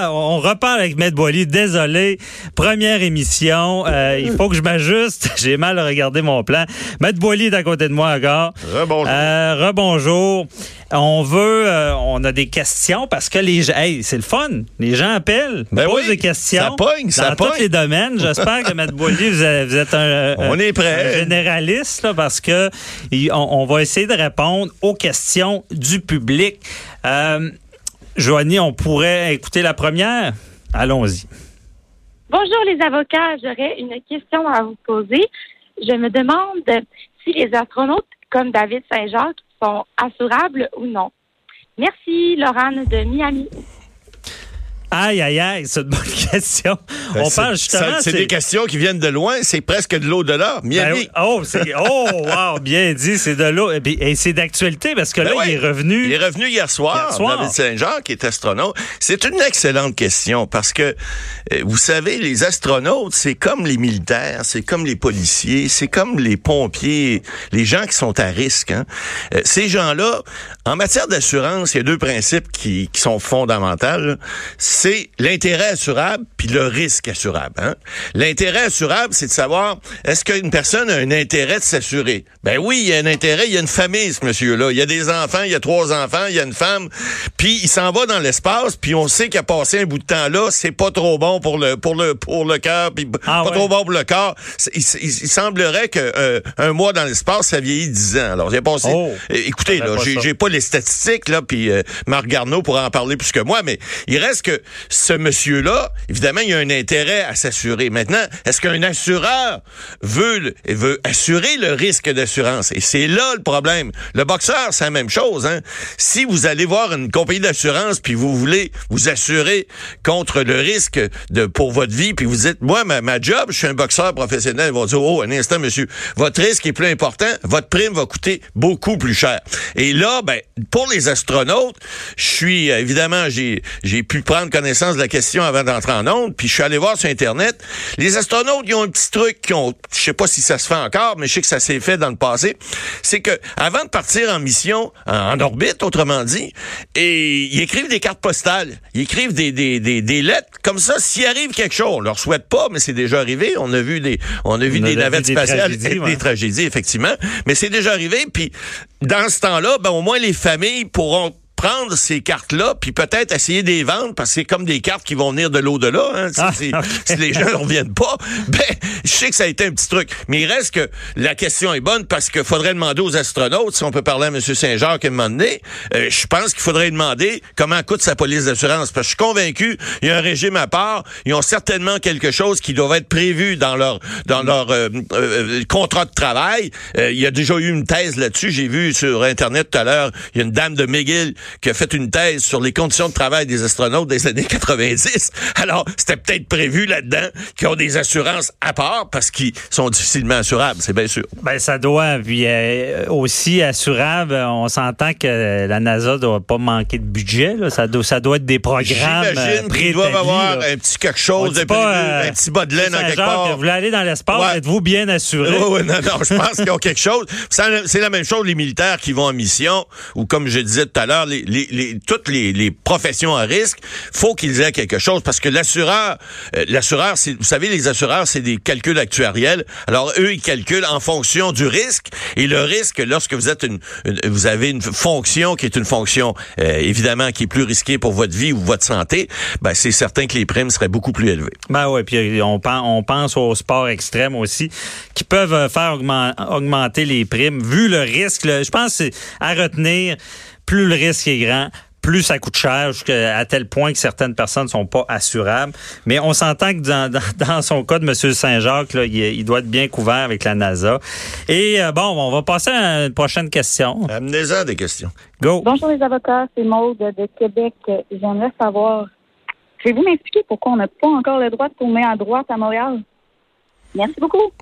On repart avec Maître Boily. Désolé. Première émission. Euh, il faut que je m'ajuste. J'ai mal regardé mon plan. Maître Boily est à côté de moi encore. Rebonjour. Euh, rebonjour. On veut, euh, on a des questions parce que les gens, hey, c'est le fun. Les gens appellent, Ben posent oui, des questions. ça pogne, ça dans pogne. tous les domaines. J'espère que Maître Boily, vous êtes, vous êtes un, On est prêt. un généraliste là, parce que on, on va essayer de répondre aux questions du public. Joanie, on pourrait écouter la première? Allons-y. Bonjour les avocats, j'aurais une question à vous poser. Je me demande si les astronautes comme David Saint-Jacques sont assurables ou non. Merci, Laurane de Miami. Aïe, aïe, aïe, c'est une bonne question. On C'est- parle justement. C'est des questions qui viennent de loin, c'est presque de l'au-delà. Ben Miami. oui. Oh, c'est, oh, wow, bien dit, c'est de l'eau. Et, c'est d'actualité parce que Ben là, il est revenu. Il est revenu hier soir, Hier soir. David Saint-Jean, qui est astronaute. C'est une excellente question parce que, euh, vous savez, les astronautes, c'est comme les militaires, c'est comme les policiers, c'est comme les pompiers, les gens qui sont à risque. hein. Euh, ces gens-là, en matière d'assurance, il y a deux principes qui, qui sont fondamentaux. C'est l'intérêt assurable puis le risque assurable. hein. L'intérêt assurable, c'est de savoir est-ce qu'une personne a un intérêt de s'assurer? Ben oui, il y a un intérêt. Il y a une famille, ce monsieur-là. Il y a des enfants, il y a trois enfants, il y a une femme. Puis il s'en va dans l'espace, puis on sait qu'il a passé un bout de temps là. C'est pas trop bon pour le pour le pour le cœur, puis Ah pas ouais. trop bon pour le corps. Il, il- il semblerait que euh, un mois dans l'espace, ça vieillit dix ans. Alors j'ai passé. Oh. Écoutez, là, j'ai pas les statistiques là, puis euh, Marc Garneau pourra en parler plus que moi, mais il reste que ce monsieur-là, évidemment, il a un intérêt à s'assurer. Maintenant, est-ce qu'un assureur veut veut assurer le risque d'assurance? Et c'est là le problème. Le boxeur, c'est la même chose. Hein? Si vous allez voir une compagnie d'assurance puis vous voulez vous assurer contre le risque de pour votre vie, puis vous dites, moi, ma, ma job, je suis un boxeur professionnel, ils vont dire, oh, un instant, monsieur, votre risque est plus important, votre prime va coûter beaucoup plus cher. Et là, ben, pour les astronautes, je suis, euh, évidemment, j'ai, j'ai pu prendre connaissance de la question avant d'entrer en onde, puis je suis allé voir sur Internet. Les astronautes, ils ont un petit truc qui ont, je sais pas si ça se fait encore, mais je sais que ça s'est fait dans le passé. C'est que, avant de partir en mission, en, en orbite, autrement dit, et ils écrivent des cartes postales, ils écrivent des, des, des, des lettres, comme ça, s'il arrive quelque chose, on leur souhaite pas, mais c'est déjà arrivé, on a vu des, on a vu On des vu navettes des spatiales, tragédies, ouais. des tragédie, effectivement. Mais c'est déjà arrivé. Puis dans ce temps-là, ben, au moins les familles pourront prendre ces cartes-là, puis peut-être essayer de les vendre, parce que c'est comme des cartes qui vont venir de l'au-delà. Hein, si, Ah, si les gens ne reviennent pas, ben, je sais que ça a été un petit truc. Mais il reste que la question est bonne, parce qu'il faudrait demander aux astronautes, si on peut parler à M. Saint-Jacques à un moment donné, euh, je pense qu'il faudrait demander comment coûte sa police d'assurance. Parce que je suis convaincu, il y a un régime à part, ils ont certainement quelque chose qui doit être prévu dans leur dans leur euh, euh, contrat de travail. Euh, il y a déjà eu une thèse là-dessus. J'ai vu sur Internet tout à l'heure, il y a une dame de McGill qui a fait une thèse sur les conditions de travail des astronautes des années 90. Alors, c'était peut-être prévu là-dedans qu'ils ont des assurances à part parce qu'ils sont difficilement assurables, c'est bien sûr. Ben, ça doit. Puis euh, aussi assurable, on s'entend que la NASA doit pas manquer de budget. Là. Ça, doit, ça doit être des programmes. J'imagine euh, qu'ils doivent avoir là. un petit quelque chose, un, pas, euh, un petit bas de laine en quelque part. Vous voulez aller dans l'espace, Ouais. êtes-vous bien assuré? Oui, oui, non, non, je pense qu'ils ont quelque chose. C'est la même chose, les militaires qui vont en mission, ou comme je disais tout à l'heure, les, les, toutes les, professions à risque, faut qu'ils aient quelque chose, parce que l'assureur, euh, l'assureur, vous savez, les assureurs, c'est des calculs actuariels. Alors, eux, ils calculent en fonction du risque, et le risque, lorsque vous êtes une, vous avez une fonction qui est une fonction, euh, évidemment, qui est plus risquée pour votre vie ou votre santé, ben, c'est certain que les primes seraient beaucoup plus élevées. Ben oui, puis on, pen- on pense aux sports extrêmes aussi, qui peuvent euh, faire augmen- augmenter les primes, vu le risque. je pense à retenir, plus le risque est grand, plus ça coûte cher, jusqu'à- à tel point que certaines personnes ne sont pas assurables. Mais on s'entend que dans, dans, dans son cas de M. Saint-Jacques, là, il, il doit être bien couvert avec la NASA. Et euh, bon, on va passer à une prochaine question. Amenez-en des questions. Go! Bonjour les avocats, c'est Maude de Québec. J'aimerais savoir Pouvez-vous m'expliquer pourquoi on n'a pas encore le droit de tourner à droite à Montréal? Merci beaucoup.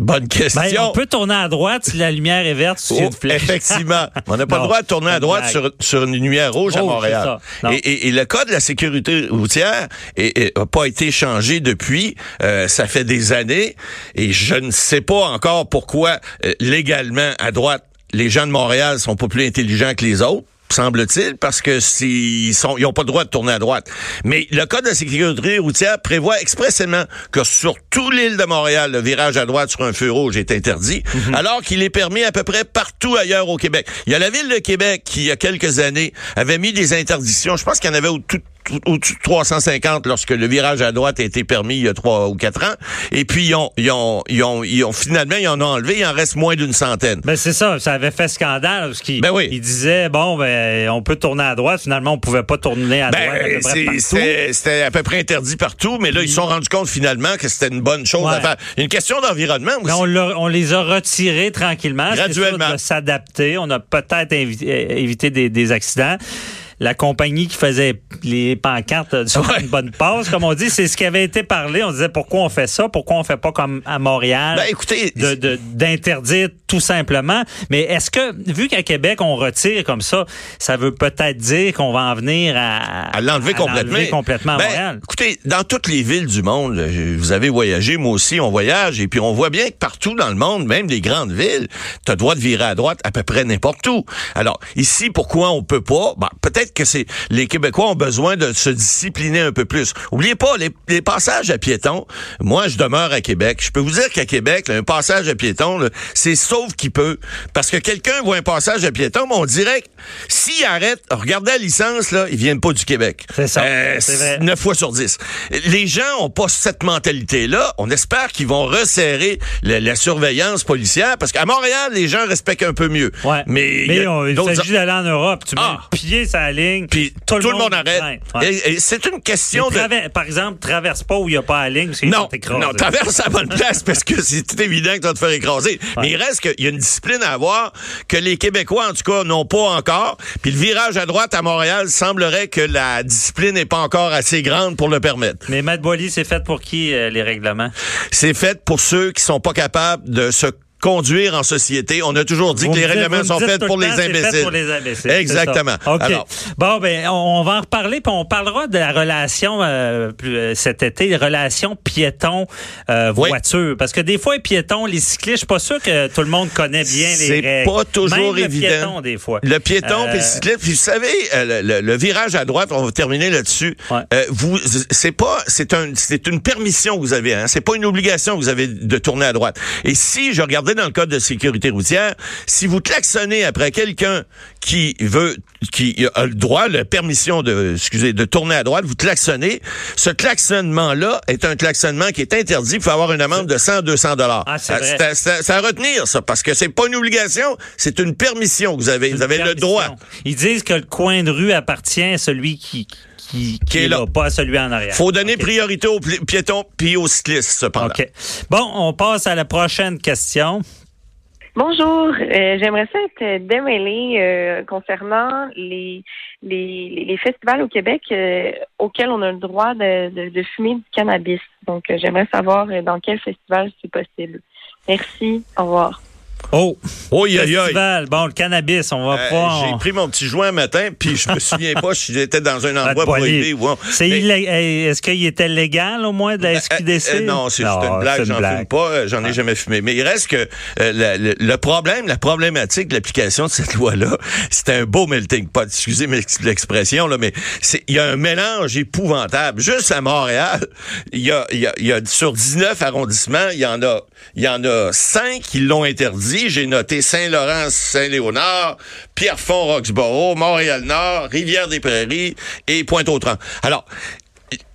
Bonne question. Ben, on peut tourner à droite si la lumière est verte sur Oh, une flèche. effectivement. On n'a pas Non, le droit de tourner à droite sur, sur une lumière rouge à Rouge, Montréal. et le code de la sécurité routière n'a pas été changé depuis. Euh, ça fait des années. Et je ne sais pas encore pourquoi, euh, légalement, à droite, les gens de Montréal sont pas plus intelligents que les autres semble-t-il, parce que s'ils sont, ils ont pas le droit de tourner à droite. Mais le code de la sécurité routière prévoit expressément que sur toute l'île de Montréal, le virage à droite sur un feu rouge est interdit, alors qu'il est permis à peu près partout ailleurs au Québec. Il y a la ville de Québec qui, il y a quelques années, avait mis des interdictions. Je pense qu'il y en avait au tout au-dessus de 350 lorsque le virage à droite a été permis il y a trois ou quatre ans. Et puis, ils ont, ils ont, ils ont, ils ont finalement, ils en ont enlevé. Il en reste moins d'une centaine. Ben c'est ça, ça avait fait scandale parce qu'il Ben oui. il disait bon ben on peut tourner à droite, finalement on pouvait pas tourner à droite Ben, partout. c'était à peu près interdit partout, mais là, ils se sont rendus compte finalement que c'était une bonne chose Ouais. à faire. Une question d'environnement Mais aussi. on, on les a retirés tranquillement. Graduellement. s'adapter. On a peut-être euh, évité des, des accidents. La compagnie qui faisait les pancartes faire Ouais. une bonne passe, comme on dit. C'est ce qui avait été parlé. On disait pourquoi on fait ça, pourquoi on fait pas comme à Montréal? Ben, écoutez, de- de- d'interdire tout simplement. Mais est-ce que, vu qu'à Québec, on retire comme ça, ça veut peut-être dire qu'on va en venir à, à l'enlever complètement. l'enlever complètement à Ben, Montréal? Écoutez, dans toutes les villes du monde, vous avez voyagé, moi aussi, on voyage, et puis on voit bien que partout dans le monde, même les grandes villes, tu as droit de virer à droite à peu près n'importe où. Alors, ici, pourquoi on peut pas? Ben, peut-être que c'est les Québécois ont besoin de se discipliner un peu plus. Oubliez pas, les, les passages à piétons, moi, je demeure à Québec. Je peux vous dire qu'à Québec, là, un passage à piétons, là, c'est sauf qui peut. Parce que quelqu'un voit un passage à piétons, mais on dirait que s'il arrête, regardez la licence, là, ils viennent pas du Québec. C'est ça, Euh, c'est vrai. 9 fois sur 10. Les gens ont pas cette mentalité-là. On espère qu'ils vont resserrer la, la surveillance policière parce qu'à Montréal, les gens respectent un peu mieux. Ouais. Mais, il y a on- il s'agit d'aller en Europe. Tu mets Ah. le pied sur la ligne. Puis tout, le monde, arrête. c'est une question de... Par exemple, traverse pas où il n'y a pas la ligne parce qu'ils Non, traverse à la bonne place parce que c'est tout évident que tu vas te faire écraser. Mais il reste qu'il y a une discipline à avoir que les Québécois, en tout cas, n'ont pas encore. Puis le virage à droite à Montréal semblerait que la discipline n'est pas encore assez grande pour le permettre. Mais Matt Boily, c'est fait pour qui, euh, les règlements? C'est fait pour ceux qui sont pas capables de se conduire en société. On a toujours dit Vous que les dites- règlements sont faits pour le les c'est fait imbéciles. pour les imbéciles, c'est Exactement. ça. OK. Alors, bon, ben, on, va en reparler, puis on parlera de la relation euh, euh, cet été, relation piéton-voiture. Parce que des fois, les piétons, les cyclistes, je suis pas sûr que tout le monde connaît bien les C'est règles. pas toujours Même évident. Le piéton, des fois. Le piéton Euh, puis le cycliste, puis vous savez, euh, le, le- le virage à droite, on va terminer là-dessus. Ouais. Euh, vous, c'est pas, c'est un, c'est une permission que vous avez. Hein, c'est pas une obligation que vous avez de tourner à droite. Et si je regardais dans le code de sécurité routière, si vous klaxonnez après quelqu'un qui veut, qui a le droit, la permission de, excusez, de tourner à droite, vous klaxonnez. Ce klaxonnement-là est un klaxonnement qui est interdit. Il faut avoir une amende de 100, 200 dollars. Ah, c'est vrai. c'est à- retenir ça, parce que c'est pas une obligation, c'est une permission que vous avez. Vous avez le droit. Ils disent que le coin de rue appartient à celui qui, qui, qui est est là. là, pas à celui en arrière. Faut donner priorité aux pi- piétons puis aux cyclistes, cependant. OK. Bon, on passe à la prochaine question. Bonjour, euh, j'aimerais ça être démêlée euh, concernant les, les, festivals au Québec euh, auxquels on a le droit de, de, de fumer du cannabis. Donc, euh, j'aimerais savoir dans quel festival c'est possible. Merci, au revoir. Oh, Oh, festival. Bon, le cannabis, on va Euh, pas... J'ai pris mon petit joint un matin, puis je me souviens pas si j'étais dans un endroit prohibé ou C'est Mais- illé- Est-ce qu'il était légal au moins de la Euh, SQDC? euh, non, c'est juste une blague, j'en fume pas, euh, j'en ai jamais fumé. Mais il reste que euh, la- le, le problème, la problématique de l'application de cette loi-là, c'était un beau melting pot. Excusez l'expression, là, mais c'est il y a un mélange épouvantable. Juste à Montréal, il y a, il y a, il y a sur 19 arrondissements, il y en a il y en a 5 qui l'ont interdit. J'ai noté Saint-Laurent, Saint-Léonard, Pierrefonds, Roxborough, Montréal-Nord, Rivière-des-Prairies et Pointe-aux-Trembles. Alors,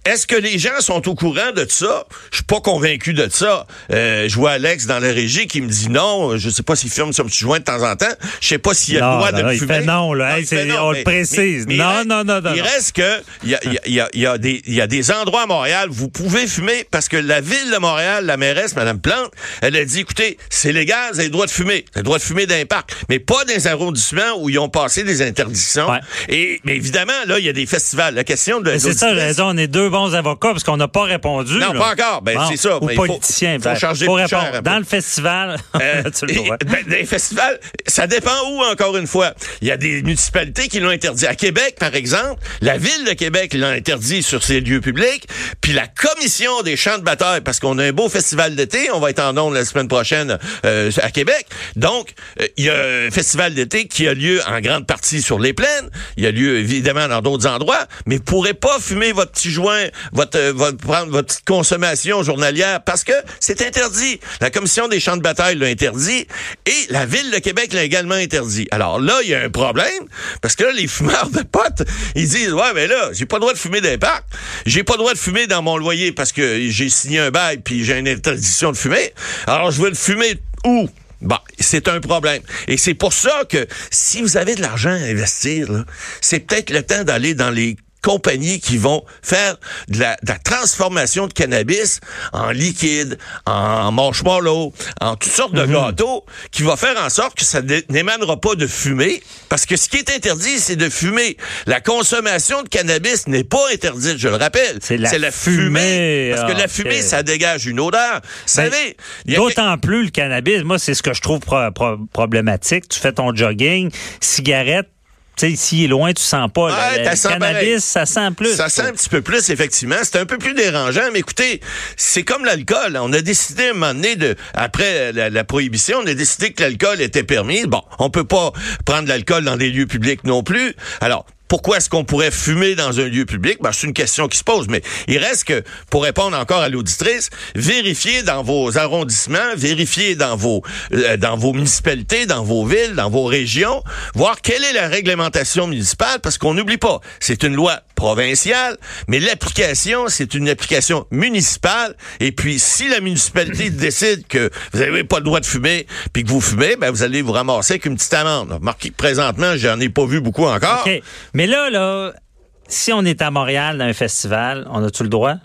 est-ce que les gens sont au courant de ça? Je suis pas convaincu de ça. Euh, je vois Alex dans la régie qui me dit non. Je sais pas s'il filme son petit joint de temps en temps. Je sais pas s'il y a Non, le droit non, de non, le il fumer. fait non, là. Hey, il fait on le mais- précise. Non, non, non, non, Il reste que il y a, y a- y a- il y a des y a des endroits à Montréal vous pouvez fumer parce que la ville de Montréal, la mairesse Madame Plante, elle a dit écoutez, c'est légal, vous avez le droit de fumer, vous avez le droit de fumer dans les parcs, mais pas dans les arrondissements où ils ont passé des interdictions. Ouais. Et mais évidemment là, il y a des festivals. La question de C'est ça, raison, on est deux bons avocats parce qu'on n'a pas répondu. Non, là. pas encore. Ben, c'est ça. Aux Mais il faut- politiciens. faut ben, charger faut plus cher répondre. un peu. Dans le festival, Euh, tu le ben, les festivals, ça dépend où, encore une fois. Il y a des municipalités qui l'ont interdit. À Québec, par exemple, la ville de Québec l'a interdit sur ses lieux publics, puis la commission des champs de bataille, parce qu'on a un beau festival d'été, on va être en ondes la semaine prochaine euh, à Québec. Donc, euh, il y a un festival d'été qui a lieu en grande partie sur les plaines. Il y a lieu, évidemment, dans d'autres endroits, mais vous pourrez pas fumer votre petit joint, votre, votre prendre votre petite consommation journalière parce que c'est interdit. La commission des champs de bataille l'a interdit et la ville de Québec l'a également interdit. Alors là, il y a un problème parce que là, les fumeurs de potes, ils disent ouais, mais là, j'ai pas le droit de fumer dans les parcs, j'ai pas le droit de fumer dans mon loyer parce que j'ai signé un bail puis j'ai une interdiction de fumer. Alors je veux le fumer où? Bon, c'est un problème. Et c'est pour ça que si vous avez de l'argent à investir, c'est peut-être le temps d'aller dans les compagnies qui vont faire de la, de la transformation de cannabis en liquide, en marshmallow, en toutes sortes de gâteaux, qui va faire en sorte que ça n'é- n'émanera pas de fumée. Parce que ce qui est interdit, c'est de fumer. La consommation de cannabis n'est pas interdite, je le rappelle. C'est la fumée. Parce que Ah, la fumée, ok. ça dégage une odeur. Ben, a D'autant plus le cannabis, moi, c'est ce que je trouve pro- pro- problématique. Tu fais ton jogging, cigarette, tu sais, s'il est loin, tu sens pas. Ouais, le, cannabis, pareil. ça sent plus. Ça sent un petit peu plus, effectivement. C'est un peu plus dérangeant, mais écoutez, c'est comme l'alcool. On a décidé à un moment donné, de, après la, la prohibition, on a décidé que l'alcool était permis. Bon, on peut pas prendre l'alcool dans des lieux publics non plus. Alors, pourquoi est-ce qu'on pourrait fumer dans un lieu public? Ben, c'est une question qui se pose, mais il reste que, pour répondre encore à l'auditrice, vérifiez dans vos arrondissements, vérifiez dans vos, euh, dans vos municipalités, dans vos villes, dans vos régions, voir quelle est la réglementation municipale, parce qu'on n'oublie pas, c'est une loi provinciale, mais l'application, c'est une application municipale, et puis si la municipalité décide que vous n'avez pas le droit de fumer, puis que vous fumez, ben, vous allez vous ramasser avec une petite amende. Remarquez que présentement, j'en ai pas vu beaucoup encore. OK. Mais là, là, si on est à Montréal dans un festival, on a-tu le droit?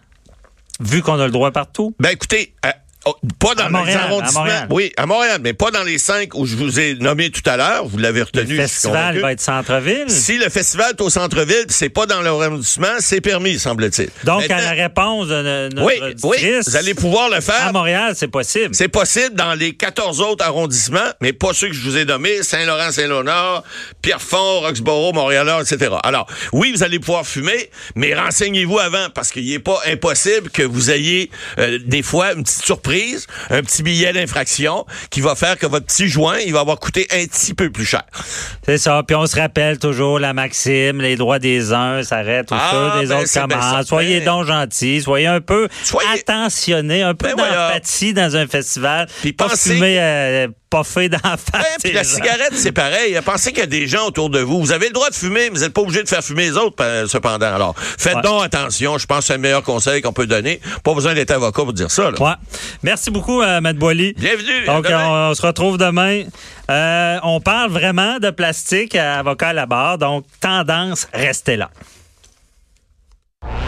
Vu qu'on a le droit partout? Ben écoutez, euh, oh, pas dans À Montréal, les à arrondissements. Montréal. Oui, à Montréal, mais pas dans les cinq où je vous ai nommé tout à l'heure. Vous l'avez retenu. Le festival va être centre-ville? Si le festival est au centre-ville, c'est pas dans l'arrondissement, c'est permis, semble-t-il. Donc, Maintenant- à la réponse de notre oui, oui, vous allez pouvoir le à faire. Montréal, c'est possible. C'est possible dans les 14 autres arrondissements, mais pas ceux que je vous ai nommés, Saint-Laurent, Saint-Léonard, Pierrefonds, Roxborough, Montréal-Nord, etc. Alors, oui, vous allez pouvoir fumer, mais renseignez-vous avant, parce qu'il n'est pas impossible que vous ayez euh, des fois une petite surprise, un petit billet d'infraction qui va faire que votre petit joint, il va avoir coûté un petit peu plus cher. C'est ça. Puis on se rappelle toujours la maxime, les droits des uns s'arrêtent aux Ah, ceux des ben, autres commencent. Soyez donc gentils, soyez un peu Soyez- attentionnés, un peu Ben voilà. d'empathie dans un festival. Puis pas pensez- fumer euh, pas fait d'en face. Ouais, puis la gens. cigarette, c'est pareil. Pensez qu'il y a des gens autour de vous. Vous avez le droit de fumer, mais vous n'êtes pas obligé de faire fumer les autres, euh, cependant. Alors, faites Ouais. donc attention. Je pense que c'est le meilleur conseil qu'on peut donner. Pas besoin d'être avocat pour dire ça. là. Ouais. Merci beaucoup, euh, Matt Boily. Bienvenue. Donc, on se retrouve demain. Euh, on parle vraiment de plastique à avocat à la barre. Donc, tendance, restez là.